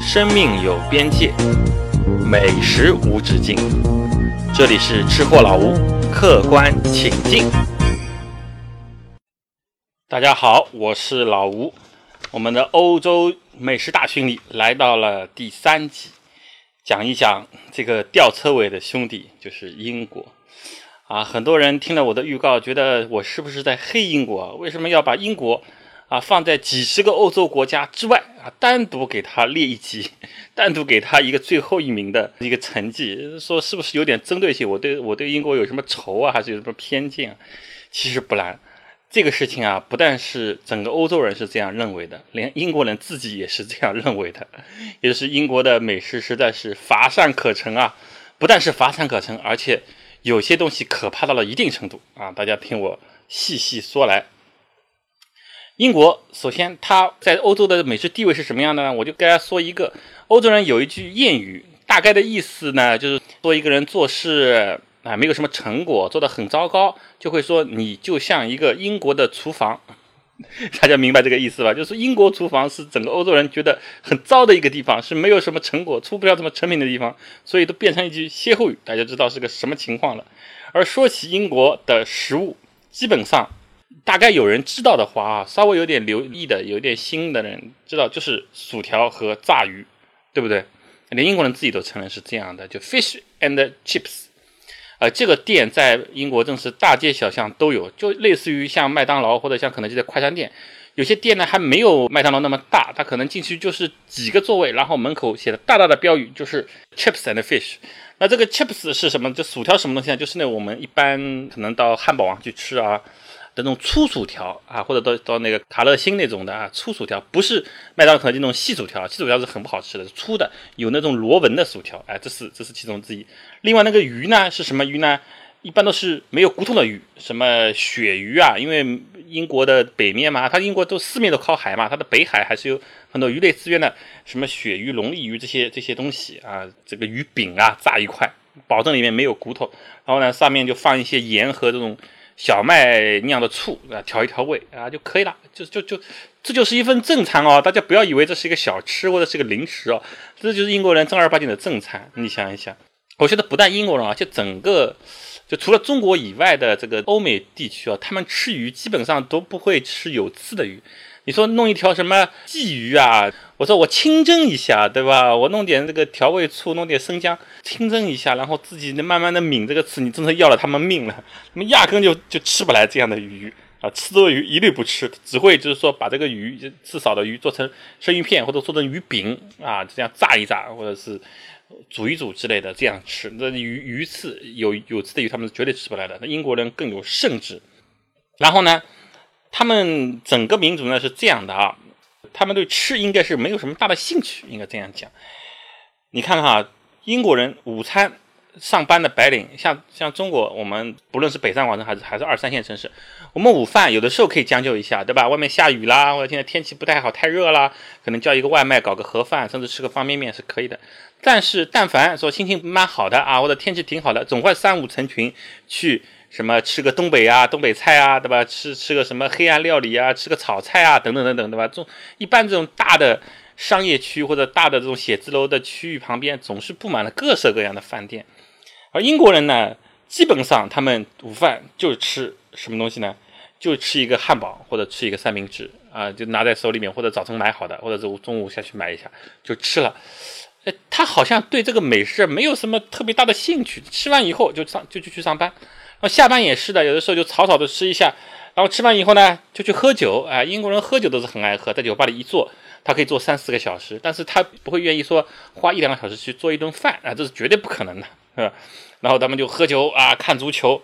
生命有边界，美食无止境。这里是吃货老吴，客观请进。大家好，我是老吴。我们的欧洲美食大巡礼来到了第三集，讲一讲这个吊车尾的兄弟，就是英国。啊，很多人听了我的预告，觉得我是不是在黑英国？为什么要把英国啊放在几十个欧洲国家之外啊，单独给他列一级，单独给他一个最后一名的一个成绩？说是不是有点针对性？我对我对英国有什么仇啊，还是有什么偏见？其实不然。这个事情啊，不但是整个欧洲人是这样认为的，连英国人自己也是这样认为的。也就是英国的美食实在是乏善可陈啊，不但是乏善可陈，而且有些东西可怕到了一定程度啊！大家听我细细说来。英国首先它在欧洲的美食地位是什么样的呢？我就跟大家说一个，欧洲人有一句谚语，大概的意思呢，就是说一个人做事。啊，没有什么成果，做的很糟糕，就会说你就像一个英国的厨房，大家明白这个意思吧？就是英国厨房是整个欧洲人觉得很糟的一个地方，是没有什么成果，出不了什么成品的地方，所以都变成一句歇后语，大家知道是个什么情况了。而说起英国的食物，基本上大概有人知道的话啊，稍微有点留意的、有点心的人知道，就是薯条和炸鱼，对不对？连英国人自己都承认是这样的，就 fish and chips。呃，这个店在英国正是大街小巷都有，就类似于像麦当劳或者像肯德基的快餐店。有些店呢还没有麦当劳那么大，它可能进去就是几个座位，然后门口写的大大的标语就是 chips and fish。那这个 chips 是什么？就薯条什么东西呢？就是那我们一般可能到汉堡王去吃啊。那种粗薯条啊，或者到到那个卡乐星那种的啊，粗薯条不是麦当劳那种细薯条，细薯条是很不好吃的，是粗的，有那种螺纹的薯条，哎，这是这是其中之一。另外那个鱼呢是什么鱼呢？一般都是没有骨头的鱼，什么鳕鱼啊，因为英国的北面嘛，它英国都四面都靠海嘛，它的北海还是有很多鱼类资源的，什么鳕鱼、龙利鱼这些这些东西啊，这个鱼饼啊，炸一块，保证里面没有骨头，然后呢上面就放一些盐和这种。小麦酿的醋啊，调一调味啊就可以了，就就就这就是一份正餐哦，大家不要以为这是一个小吃或者是个零食哦，这就是英国人正儿八经的正餐。你想一想，我觉得不但英国人啊，就整个就除了中国以外的这个欧美地区啊，他们吃鱼基本上都不会吃有刺的鱼。你说弄一条什么鲫鱼啊？我说我清蒸一下，对吧？我弄点这个调味醋，弄点生姜，清蒸一下，然后自己慢慢的抿这个刺，你真的要了他们命了。他们压根就就吃不来这样的鱼啊，吃多鱼一律不吃，只会就是说把这个鱼刺少的鱼做成生鱼片或者做成鱼饼啊，这样炸一炸或者是煮一煮之类的这样吃。那鱼鱼刺有有刺的鱼他们是绝对吃不来的。那英国人更有甚至，然后呢？他们整个民族呢是这样的啊，他们对吃应该是没有什么大的兴趣，应该这样讲。你看看啊，英国人午餐上班的白领，像像中国，我们不论是北上广深还是还是二三线城市，我们午饭有的时候可以将就一下，对吧？外面下雨啦，或者现在天气不太好，太热啦，可能叫一个外卖，搞个盒饭，甚至吃个方便面是可以的。但是但凡说心情蛮好的啊，或者天气挺好的，总会三五成群去。什么吃个东北啊，东北菜啊，对吧？吃吃个什么黑暗料理啊，吃个炒菜啊，等等等等，对吧？这种一般这种大的商业区或者大的这种写字楼的区域旁边，总是布满了各色各样的饭店。而英国人呢，基本上他们午饭就吃什么东西呢？就吃一个汉堡或者吃一个三明治啊，就拿在手里面，或者早晨买好的，或者是中午下去买一下就吃了。他好像对这个美食没有什么特别大的兴趣，吃完以后就上就就去上班。那下班也是的，有的时候就草草的吃一下，然后吃完以后呢，就去喝酒。哎，英国人喝酒都是很爱喝，在酒吧里一坐，他可以坐三四个小时，但是他不会愿意说花一两个小时去做一顿饭啊，这是绝对不可能的，是吧？然后他们就喝酒啊，看足球，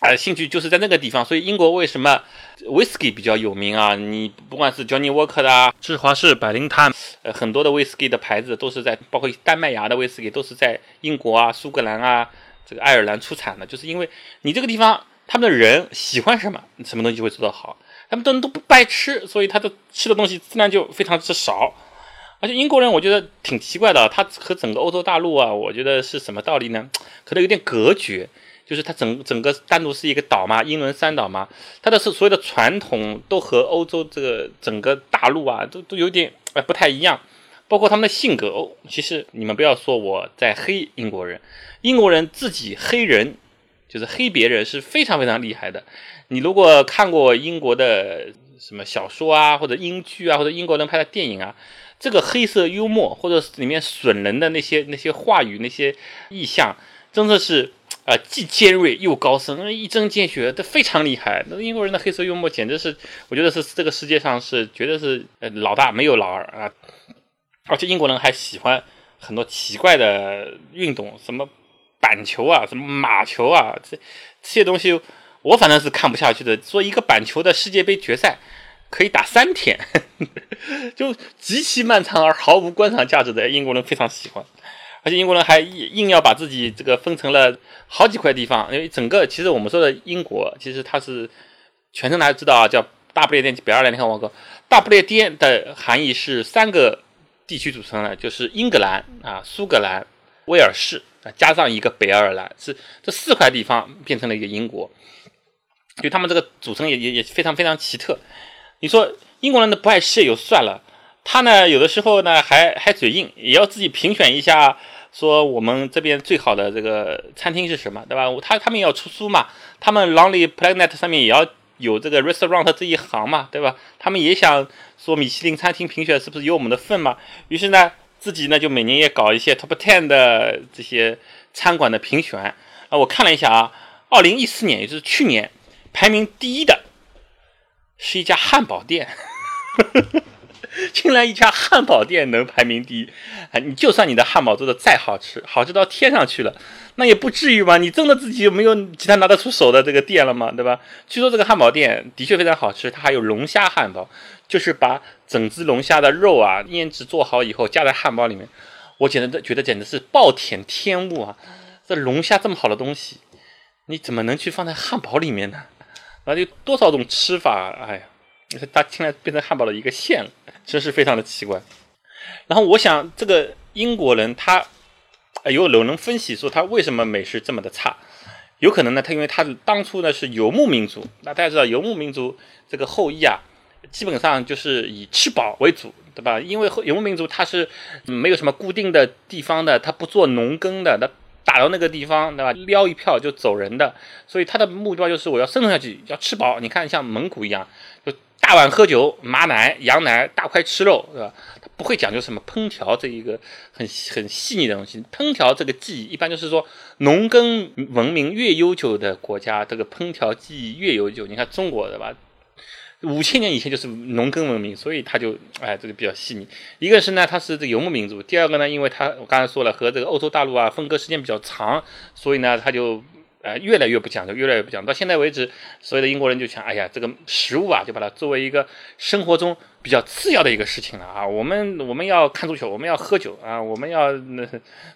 啊，兴趣就是在那个地方。所以英国为什么 whisky 比较有名啊？你不管是 Johnny Walker 的啊，芝华士、百灵坛，呃，很多的 whisky 的牌子都是在，包括丹麦芽的 whisky 都是在英国啊、苏格兰啊。这个爱尔兰出产的，就是因为你这个地方他们的人喜欢什么，什么东西就会做得好。他们都都不爱吃，所以他的吃的东西自然就非常之少。而且英国人我觉得挺奇怪的，他和整个欧洲大陆啊，我觉得是什么道理呢？可能有点隔绝，就是他整整个单独是一个岛嘛，英伦三岛嘛，他的是所有的传统都和欧洲这个整个大陆啊，都都有点哎不太一样，包括他们的性格哦。其实你们不要说我在黑英国人，英国人自己黑人就是黑别人是非常非常厉害的。你如果看过英国的什么小说啊，或者英剧啊，或者英国人拍的电影啊，这个黑色幽默或者里面损人的那些那些话语、那些意象，真的是。啊，既尖锐又高深，一针见血，这非常厉害。那英国人的黑色幽默简直是，我觉得是这个世界上是绝对是老大，没有老二啊。而且英国人还喜欢很多奇怪的运动，什么板球啊，什么马球啊，这这些东西我反正是看不下去的。说一个板球的世界杯决赛可以打三天，呵 呵就极其漫长而毫无观赏价值的，英国人非常喜欢。而且英国人还硬要把自己这个分成了好几块地方，因为整个其实我们说的英国，其实它是全称大家知道啊，叫大不列颠北爱尔兰联合王国。大不列颠的含义是三个地区组成呢，就是英格兰啊、苏格兰、威尔士啊，加上一个北爱尔兰，是这四块地方变成了一个英国。就他们这个组成也也也非常非常奇特。你说英国人的不爱吃也就算了，他呢有的时候呢还还嘴硬，也要自己评选一下。说我们这边最好的这个餐厅是什么，对吧？他他们要出书嘛，他们 Lonely Planet 上面也要有这个 restaurant 这一行嘛，对吧？他们也想说米其林餐厅评选是不是有我们的份嘛？于是呢，自己呢就每年也搞一些 Top Ten 的这些餐馆的评选啊。我看了一下啊，二零一四年，也就是去年，排名第一的是一家汉堡店。呵呵呵 竟然一家汉堡店能排名第一，啊，你就算你的汉堡做的再好吃，好吃到天上去了，那也不至于吧？你真的自己没有其他拿得出手的这个店了吗？对吧？据说这个汉堡店的确非常好吃，它还有龙虾汉堡，就是把整只龙虾的肉啊腌制做好以后加在汉堡里面，我简直觉得简直是暴殄天物啊！这龙虾这么好的东西，你怎么能去放在汉堡里面呢？那就多少种吃法，哎呀！它现在变成汉堡的一个馅了，真是非常的奇怪。然后我想，这个英国人他有有人分析说他为什么美食这么的差？有可能呢，他因为他当初呢是游牧民族，那大家知道游牧民族这个后裔啊，基本上就是以吃饱为主，对吧？因为游牧民族他是没有什么固定的地方的，他不做农耕的，他打到那个地方，对吧？撩一票就走人的，所以他的目标就是我要生存下去，要吃饱。你看，像蒙古一样，大碗喝酒，马奶、羊奶，大块吃肉，是吧？他不会讲究什么烹调这一个很很细腻的东西。烹调这个技艺，一般就是说，农耕文明越悠久的国家，这个烹调技艺越悠久。你看中国，对吧？五千年以前就是农耕文明，所以他就哎，这个比较细腻。一个是呢，他是这游牧民族；第二个呢，因为他我刚才说了，和这个欧洲大陆啊分割时间比较长，所以呢，他就。呃，越来越不讲究，越来越不讲究。到现在为止，所有的英国人就想，哎呀，这个食物啊，就把它作为一个生活中比较次要的一个事情了啊。我们我们要看足球，我们要喝酒啊，我们要那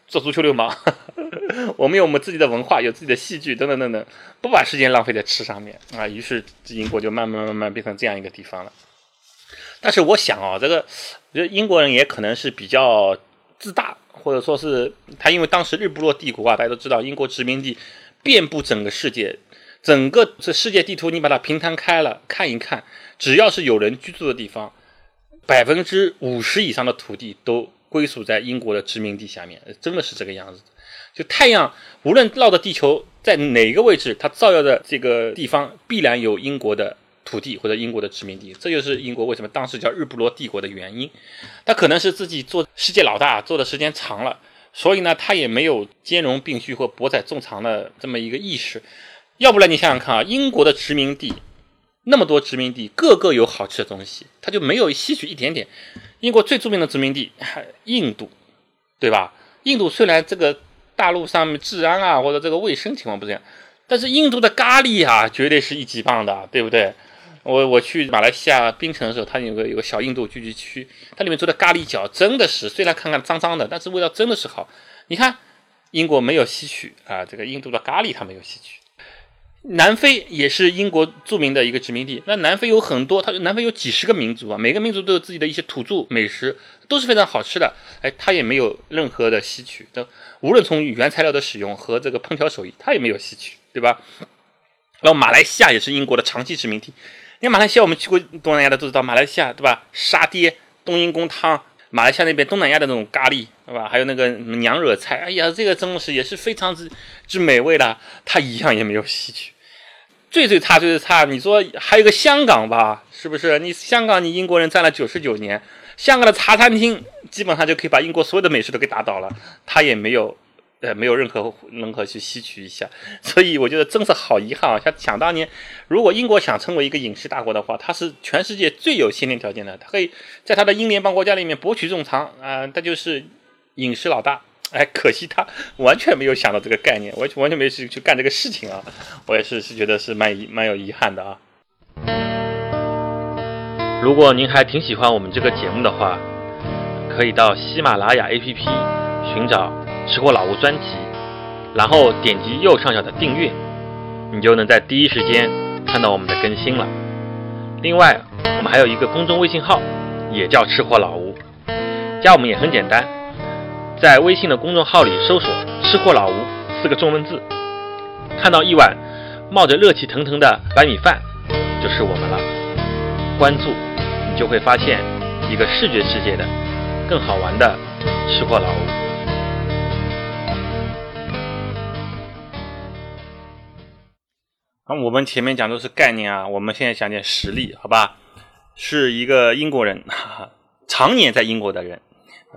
做足球流氓，我们有我们自己的文化，有自己的戏剧等等等等，不把时间浪费在吃上面啊。于是英国就慢慢慢慢变成这样一个地方了。但是我想啊，这个我觉得英国人也可能是比较自大，或者说是他因为当时日不落帝国啊，大家都知道英国殖民地。遍布整个世界，整个这世界地图你把它平摊开了看一看，只要是有人居住的地方，百分之五十以上的土地都归属在英国的殖民地下面，真的是这个样子。就太阳无论绕着地球在哪个位置，它照耀的这个地方必然有英国的土地或者英国的殖民地，这就是英国为什么当时叫日不落帝国的原因。他可能是自己做世界老大做的时间长了。所以呢，他也没有兼容并蓄或博采众长的这么一个意识。要不然你想想看啊，英国的殖民地那么多殖民地，个个有好吃的东西，他就没有吸取一点点。英国最著名的殖民地，印度，对吧？印度虽然这个大陆上面治安啊或者这个卫生情况不是这样，但是印度的咖喱啊，绝对是一级棒的，对不对？我我去马来西亚槟城的时候，它有个有个小印度聚集区，它里面做的咖喱饺真的是，虽然看看脏脏的，但是味道真的是好。你看，英国没有吸取啊，这个印度的咖喱它没有吸取。南非也是英国著名的一个殖民地，那南非有很多，它南非有几十个民族啊，每个民族都有自己的一些土著美食，都是非常好吃的。哎，它也没有任何的吸取，的，无论从原材料的使用和这个烹调手艺，它也没有吸取，对吧？然后马来西亚也是英国的长期殖民地。因为马来西亚，我们去过东南亚的都知道，马来西亚对吧？沙爹冬阴功汤，马来西亚那边东南亚的那种咖喱，对吧？还有那个娘惹菜，哎呀，这个真的是也是非常之之美味的，它一样也没有吸取。最最差最最差，你说还有个香港吧，是不是？你香港你英国人占了九十九年，香港的茶餐厅基本上就可以把英国所有的美食都给打倒了，他也没有。呃，没有任何任何去吸取一下，所以我觉得真是好遗憾啊！像想当年，如果英国想成为一个影视大国的话，它是全世界最有先天条件的，它可以在它的英联邦国家里面博取众长啊，它就是影视老大。哎，可惜他完全没有想到这个概念，完全完全没去去干这个事情啊！我也是是觉得是蛮遗蛮有遗憾的啊。如果您还挺喜欢我们这个节目的话，可以到喜马拉雅 APP 寻找。吃货老吴专辑，然后点击右上角的订阅，你就能在第一时间看到我们的更新了。另外，我们还有一个公众微信号，也叫吃货老吴，加我们也很简单，在微信的公众号里搜索“吃货老吴”四个中文字，看到一碗冒着热气腾腾的白米饭，就是我们了。关注，你就会发现一个视觉世界的更好玩的吃货老吴。那我们前面讲都是概念啊，我们现在讲点实例，好吧？是一个英国人，哈哈常年在英国的人，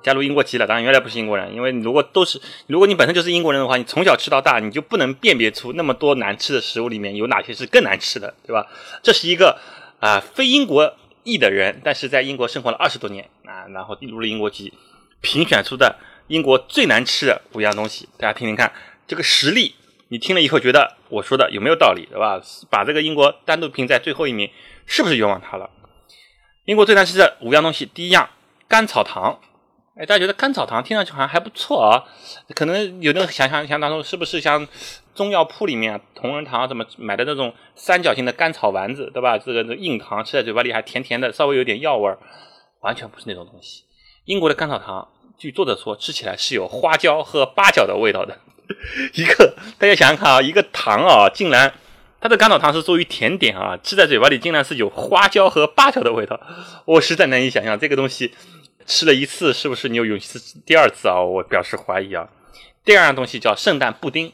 加入英国籍了。当然原来不是英国人，因为如果都是，如果你本身就是英国人的话，你从小吃到大，你就不能辨别出那么多难吃的食物里面有哪些是更难吃的，对吧？这是一个啊非英国裔的人，但是在英国生活了二十多年啊，然后入了英国籍，评选出的英国最难吃的五样东西，大家听听看这个实例。你听了以后觉得我说的有没有道理，对吧？把这个英国单独评在最后一名，是不是冤枉他了？英国最难吃的五样东西，第一样甘草糖。哎，大家觉得甘草糖听上去好像还不错啊？可能有人想象想当中是不是像中药铺里面同仁堂怎么买的那种三角形的甘草丸子，对吧？这个硬糖吃在嘴巴里还甜甜的，稍微有点药味儿，完全不是那种东西。英国的甘草糖，据作者说，吃起来是有花椒和八角的味道的。一个，大家想想看啊，一个糖啊，竟然它的甘草糖是作为甜点啊，吃在嘴巴里竟然是有花椒和八角的味道，我实在难以想象这个东西吃了一次是不是你有勇气吃第二次啊？我表示怀疑啊。第二样东西叫圣诞布丁，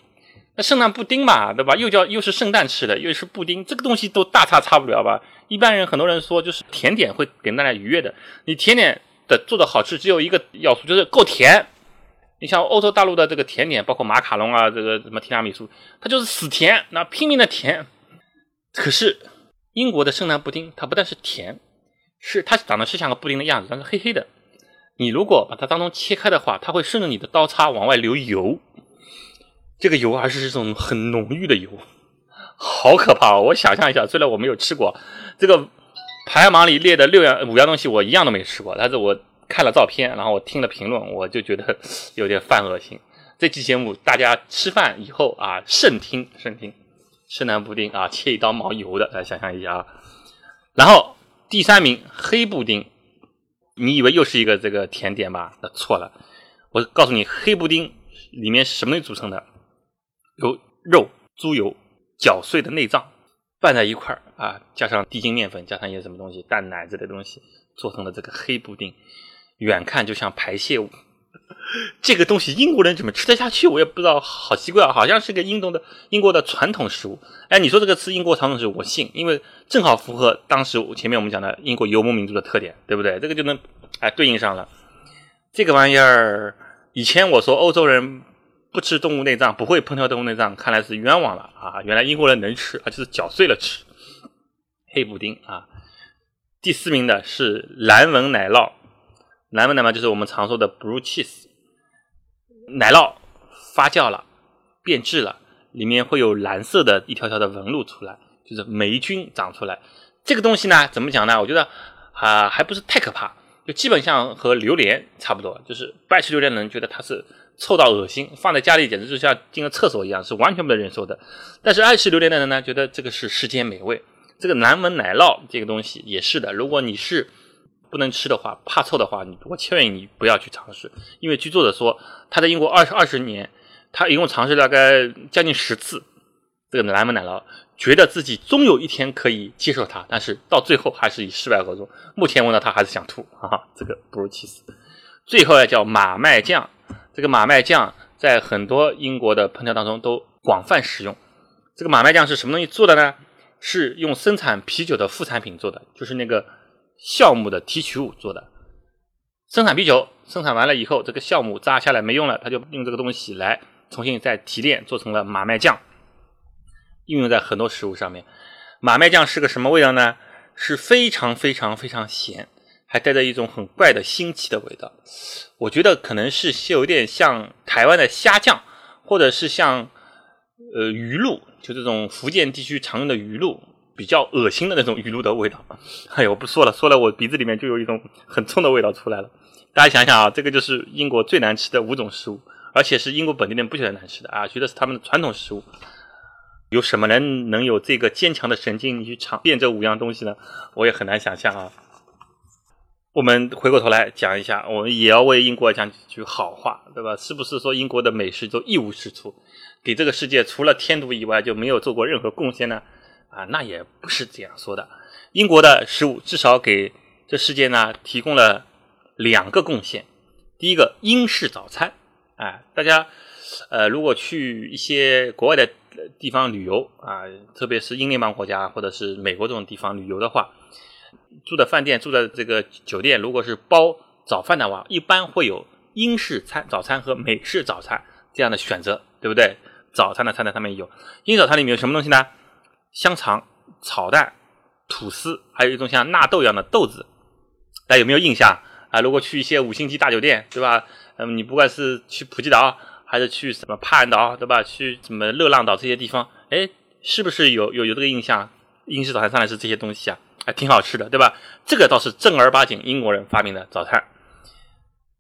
那圣诞布丁嘛，对吧？又叫又是圣诞吃的，又是布丁，这个东西都大差差不了吧？一般人很多人说就是甜点会给人带来愉悦的，你甜点的做的好吃只有一个要素，就是够甜。你像欧洲大陆的这个甜点，包括马卡龙啊，这个什么提拉米苏，它就是死甜，那拼命的甜。可是英国的圣诞布丁，它不但是甜，是它长得是像个布丁的样子，但是黑黑的。你如果把它当中切开的话，它会顺着你的刀叉往外流油，这个油还是这种很浓郁的油，好可怕！哦我想象一下，虽然我没有吃过，这个排行榜里列的六样五样东西，我一样都没吃过，但是我。看了照片，然后我听了评论，我就觉得 有点犯恶心。这期节目大家吃饭以后啊，慎听慎听。圣诞布丁啊，切一刀毛油的，来想象一下啊。然后第三名黑布丁，你以为又是一个这个甜点吧？那错了。我告诉你，黑布丁里面是什么组成的？有肉、猪油搅碎的内脏拌在一块儿啊，加上低筋面粉，加上一些什么东西，蛋奶之类的东西，做成了这个黑布丁。远看就像排泄物，这个东西英国人怎么吃得下去？我也不知道，好奇怪啊！好像是个英国的英国的传统食物。哎，你说这个吃英国传统食物，我信，因为正好符合当时前面我们讲的英国游牧民族的特点，对不对？这个就能哎对应上了。这个玩意儿，以前我说欧洲人不吃动物内脏，不会烹调动物内脏，看来是冤枉了啊！原来英国人能吃，而且是搅碎了吃。黑布丁啊，第四名的是蓝纹奶酪。蓝纹奶酪就是我们常说的 blue cheese，奶酪发酵了，变质了，里面会有蓝色的一条条的纹路出来，就是霉菌长出来。这个东西呢，怎么讲呢？我觉得啊，还不是太可怕，就基本上和榴莲差不多。就是不爱吃榴莲的人觉得它是臭到恶心，放在家里简直就像进了厕所一样，是完全不能忍受的。但是爱吃榴莲的人呢，觉得这个是世间美味。这个蓝纹奶酪这个东西也是的，如果你是。不能吃的话，怕臭的话，你我劝你不要去尝试，因为据作者说，他在英国二十二十年，他一共尝试大概将近十次，这个蓝莓奶酪，觉得自己终有一天可以接受它，但是到最后还是以失败告终。目前闻到它还是想吐啊，这个不如其死。最后呢，叫马麦酱，这个马麦酱在很多英国的烹调当中都广泛使用。这个马麦酱是什么东西做的呢？是用生产啤酒的副产品做的，就是那个酵母的提取物做的。生产啤酒，生产完了以后，这个酵母榨下来没用了，他就用这个东西来重新再提炼，做成了马麦酱，应用在很多食物上面。马麦酱是个什么味道呢？是非常非常非常咸，还带着一种很怪的腥气的味道。我觉得可能是有点像台湾的虾酱，或者是像呃鱼露。就这种福建地区常用的鱼露，比较恶心的那种鱼露的味道。哎呦，我不说了，说了我鼻子里面就有一种很冲的味道出来了。大家想想啊，这个就是英国最难吃的五种食物，而且是英国本地人不觉得难吃的啊，觉得是他们的传统食物。有什么人能有这个坚强的神经去尝遍这五样东西呢？我也很难想象啊。我们回过头来讲一下，我们也要为英国讲几句好话，对吧？是不是说英国的美食都一无是处？给这个世界除了添堵以外就没有做过任何贡献呢？啊，那也不是这样说的。英国的食物至少给这世界呢提供了两个贡献。第一个，英式早餐。哎，大家呃，如果去一些国外的地方旅游啊，特别是英联邦国家或者是美国这种地方旅游的话，住的饭店、住的这个酒店，如果是包早饭的话，一般会有英式餐早餐和美式早餐这样的选择，对不对？早餐的菜单上面有，英早餐里面有什么东西呢？香肠、炒蛋、吐司，还有一种像纳豆一样的豆子，大家有没有印象啊？如果去一些五星级大酒店，对吧？嗯，你不管是去普吉岛，还是去什么帕岸岛，对吧？去什么热浪岛这些地方，哎，是不是有有有这个印象？英式早餐上来是这些东西啊，还挺好吃的，对吧？这个倒是正儿八经英国人发明的早餐。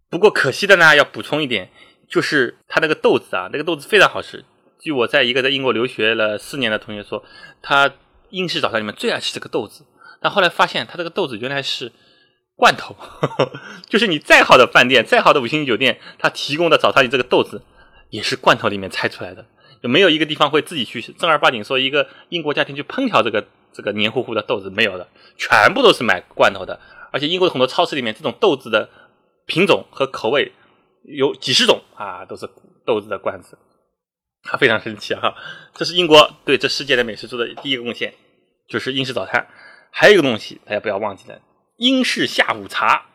不过可惜的呢，要补充一点，就是它那个豆子啊，那个豆子非常好吃。据我在一个在英国留学了四年的同学说，他英式早餐里面最爱吃这个豆子，但后来发现他这个豆子原来是罐头，就是你再好的饭店、再好的五星级酒店，他提供的早餐里这个豆子也是罐头里面拆出来的，就没有一个地方会自己去正儿八经说一个英国家庭去烹调这个这个黏糊糊的豆子？没有的，全部都是买罐头的，而且英国的很多超市里面这种豆子的品种和口味有几十种啊，都是豆子的罐子。他非常生气哈，这是英国对这世界的美食做的第一个贡献，就是英式早餐。还有一个东西，大家不要忘记了，英式下午茶。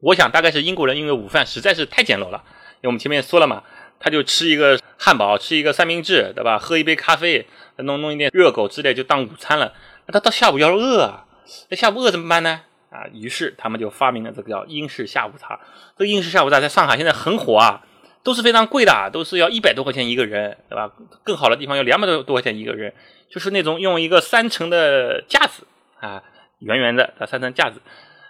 我想大概是英国人因为午饭实在是太简陋了，因为我们前面说了嘛，他就吃一个汉堡，吃一个三明治，对吧？喝一杯咖啡，弄弄一点热狗之类就当午餐了。那他到下午要是饿啊，那下午饿怎么办呢？啊，于是他们就发明了这个叫英式下午茶。这个英式下午茶在上海现在很火啊。都是非常贵的，都是要一百多块钱一个人，对吧？更好的地方要两百多多块钱一个人，就是那种用一个三层的架子啊，圆圆的三层架子，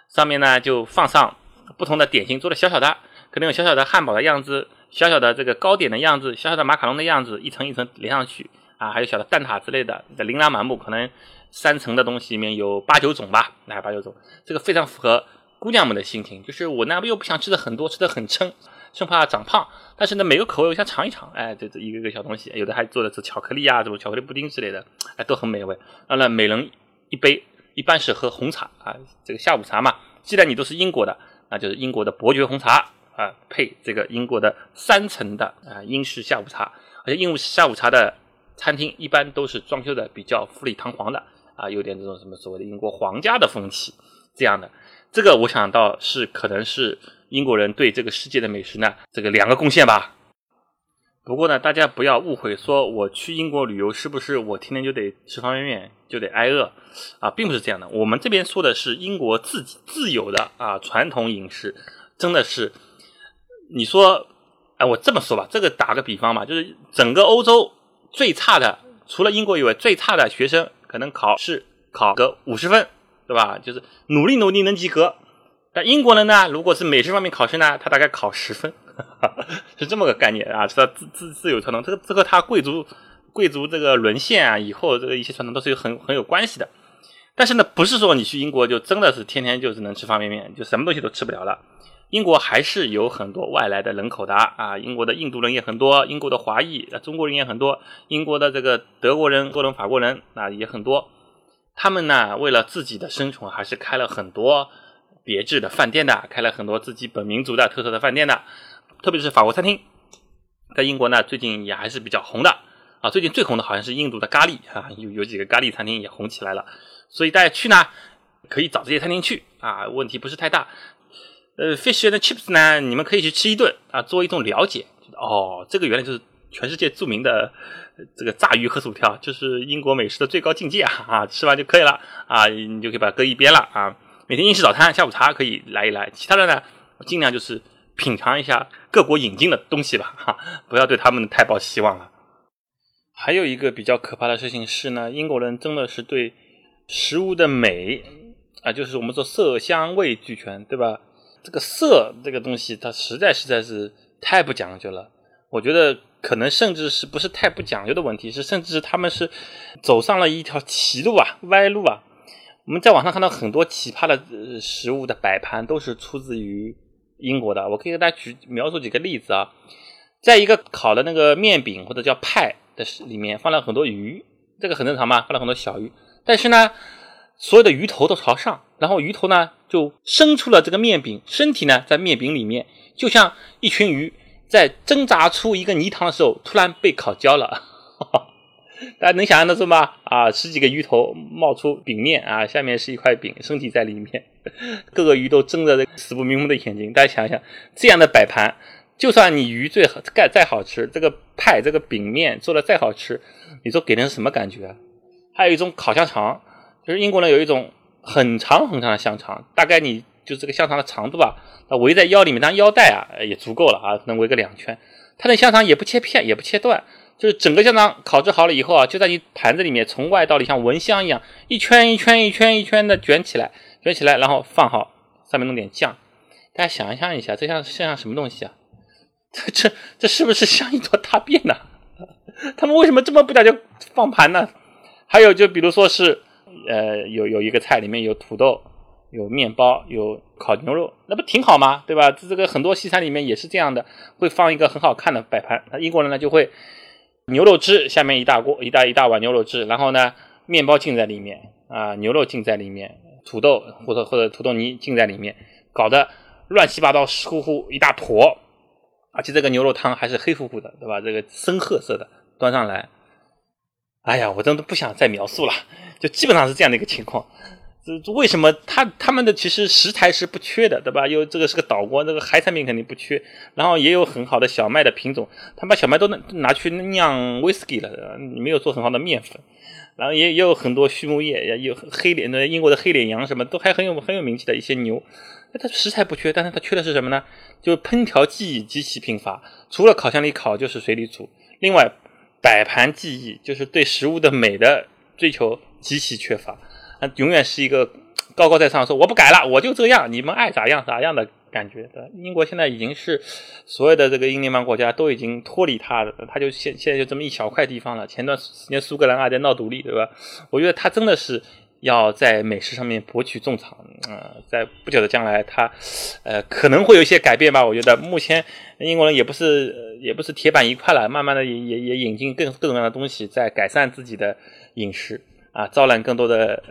上面呢就放上不同的点心，做的小小的，可能有小小的汉堡的样子，小小的这个糕点的样子，小小的马卡龙的样子，一层一层连上去啊，还有小的蛋挞之类的，琳琅满目，可能三层的东西里面有八九种吧，那八九种，这个非常符合姑娘们的心情，就是我呢又不想吃的很多，吃的很撑。生怕长胖，但是呢，每个口味我想尝一尝，哎，这这一个个小东西，有的还做的是巧克力啊，什么巧克力布丁之类的，哎，都很美味。完了，每人一杯，一般是喝红茶啊，这个下午茶嘛。既然你都是英国的，那就是英国的伯爵红茶啊，配这个英国的三层的啊英式下午茶。而且英式下午茶的餐厅一般都是装修的比较富丽堂皇的啊，有点这种什么所谓的英国皇家的风气这样的。这个我想到是可能是。英国人对这个世界的美食呢，这个两个贡献吧。不过呢，大家不要误会，说我去英国旅游是不是我天天就得吃方便面，就得挨饿啊，并不是这样的。我们这边说的是英国自己自有的啊传统饮食，真的是你说，哎，我这么说吧，这个打个比方嘛，就是整个欧洲最差的，除了英国以外最差的学生，可能考试考个五十分，对吧？就是努力努力能及格。那英国人呢？如果是美食方面考试呢，他大概考十分，是这么个概念啊。是他自自自有传统，这个这个他贵族贵族这个沦陷啊，以后这个一些传统都是有很很有关系的。但是呢，不是说你去英国就真的是天天就是能吃方便面，就什么东西都吃不了了。英国还是有很多外来的人口的啊，英国的印度人也很多，英国的华裔、中国人也很多，英国的这个德国人、多人、法国人啊也很多。他们呢，为了自己的生存，还是开了很多别致的饭店的，开了很多自己本民族的特色的饭店的，特别是法国餐厅，在英国呢最近也还是比较红的啊。最近最红的好像是印度的咖喱啊，有有几个咖喱餐厅也红起来了，所以大家去呢可以找这些餐厅去啊，问题不是太大。呃，fish and chips 呢？你们可以去吃一顿啊，做一种了解。哦，这个原来就是全世界著名的这个炸鱼和薯条，就是英国美食的最高境界啊！啊，吃完就可以了啊，你就可以把它搁一边了啊。每天英式早餐、下午茶可以来一来，其他的呢，我尽量就是品尝一下各国引进的东西吧，哈，不要对他们太抱希望了。还有一个比较可怕的事情是呢，英国人真的是对食物的美啊，就是我们说色香味俱全，对吧？这个色这个东西，它实在实在是太不讲究了。我觉得可能甚至是不是太不讲究的问题，是甚至他们是走上了一条歧路啊、歪路啊。我们在网上看到很多奇葩的呃食物的摆盘，都是出自于英国的。我可以给大家举描述几个例子啊，在一个烤的那个面饼或者叫派的里面放了很多鱼，这个很正常嘛，放了很多小鱼，但是呢。所有的鱼头都朝上，然后鱼头呢就伸出了这个面饼，身体呢在面饼里面，就像一群鱼在挣扎出一个泥塘的时候，突然被烤焦了。大家能想象得出吗？啊，十几个鱼头冒出饼面啊，下面是一块饼，身体在里面，各个鱼都睁着死不瞑目的眼睛。大家想想，这样的摆盘，就算你鱼最好盖再好吃，这个派这个饼面做的再好吃，你说给人什么感觉？还有一种烤香肠。就是英国人有一种很长很长的香肠，大概你就这个香肠的长度吧，围在腰里面当腰带啊，也足够了啊，能围个两圈。它那香肠也不切片，也不切断，就是整个香肠烤制好了以后啊，就在你盘子里面，从外到里像蚊香一样，一圈一圈一圈一圈的卷起来，卷起来，然后放好，上面弄点酱。大家想象一下，这像这像什么东西啊？这这这是不是像一坨大便呢？他们为什么这么不讲究放盘呢？还有就比如说是。呃，有有一个菜里面有土豆，有面包，有烤牛肉，那不挺好吗？对吧？这这个很多西餐里面也是这样的，会放一个很好看的摆盘。那英国人呢就会牛肉汁下面一大锅一大一大碗牛肉汁，然后呢面包浸在里面啊，牛肉浸在里面，土豆或者或者土豆泥浸在里面，搞得乱七八糟湿乎乎一大坨，而且这个牛肉汤还是黑乎乎的，对吧？这个深褐色的端上来。哎呀，我真的不想再描述了，就基本上是这样的一个情况。这为什么他他们的其实食材是不缺的，对吧？又这个是个岛国，这个海产品肯定不缺，然后也有很好的小麦的品种，他把小麦都拿拿去酿威士忌了，没有做很好的面粉，然后也也有很多畜牧业，也有黑脸的英国的黑脸羊什么都还很有很有名气的一些牛，它食材不缺，但是它缺的是什么呢？就是烹调技艺极其贫乏，除了烤箱里烤就是水里煮，另外。摆盘技艺就是对食物的美的追求极其缺乏，他，永远是一个高高在上说我不改了，我就这样，你们爱咋样咋样的感觉。对英国现在已经是所有的这个英联邦国家都已经脱离他了，他就现现在就这么一小块地方了。前段时间苏格兰还在闹独立，对吧？我觉得他真的是。要在美食上面博取众长，呃，在不久的将来，它，呃，可能会有一些改变吧。我觉得目前英国人也不是也不是铁板一块了，慢慢的也也也引进更各种各样的东西，在改善自己的饮食啊，招揽更多的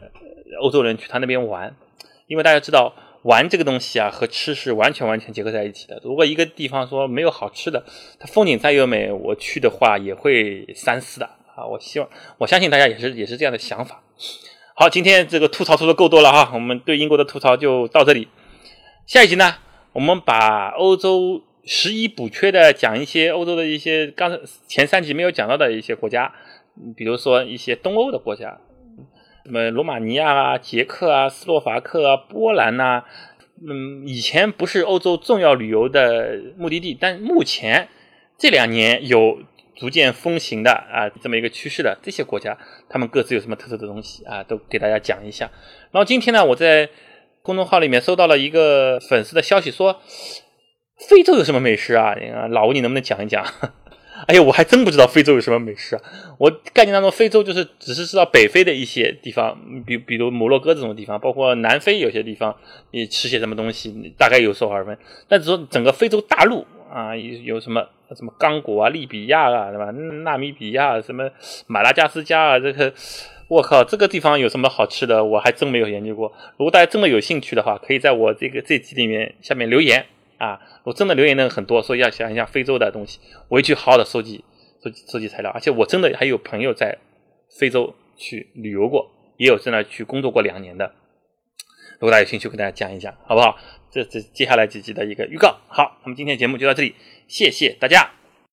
欧洲人去他那边玩。因为大家知道，玩这个东西啊，和吃是完全完全结合在一起的。如果一个地方说没有好吃的，它风景再优美，我去的话也会三思的啊。我希望我相信大家也是也是这样的想法。好，今天这个吐槽说的够多了哈，我们对英国的吐槽就到这里。下一集呢，我们把欧洲十一补缺的讲一些欧洲的一些刚才前三集没有讲到的一些国家，比如说一些东欧的国家，什么罗马尼亚啊、捷克啊、斯洛伐克啊、波兰呐，嗯，以前不是欧洲重要旅游的目的地，但目前这两年有。逐渐风行的啊，这么一个趋势的这些国家，他们各自有什么特色的东西啊，都给大家讲一下。然后今天呢，我在公众号里面收到了一个粉丝的消息，说非洲有什么美食啊？老吴，你能不能讲一讲？哎呀，我还真不知道非洲有什么美食啊！我概念当中，非洲就是只是知道北非的一些地方，比比如摩洛哥这种地方，包括南非有些地方也吃些什么东西，大概有所耳闻。但是说整个非洲大陆啊，有有什么什么刚果啊、利比亚啊，对吧？纳米比亚、什么马达加斯加啊，这个我靠，这个地方有什么好吃的？我还真没有研究过。如果大家真的有兴趣的话，可以在我这个这集里面下面留言。啊，我真的留言的很多，所以要想一下非洲的东西，我会去好好的收集、收集、收集材料。而且我真的还有朋友在非洲去旅游过，也有在那去工作过两年的。如果大家有兴趣，跟大家讲一讲，好不好？这这接下来几集的一个预告。好，那么今天节目就到这里，谢谢大家。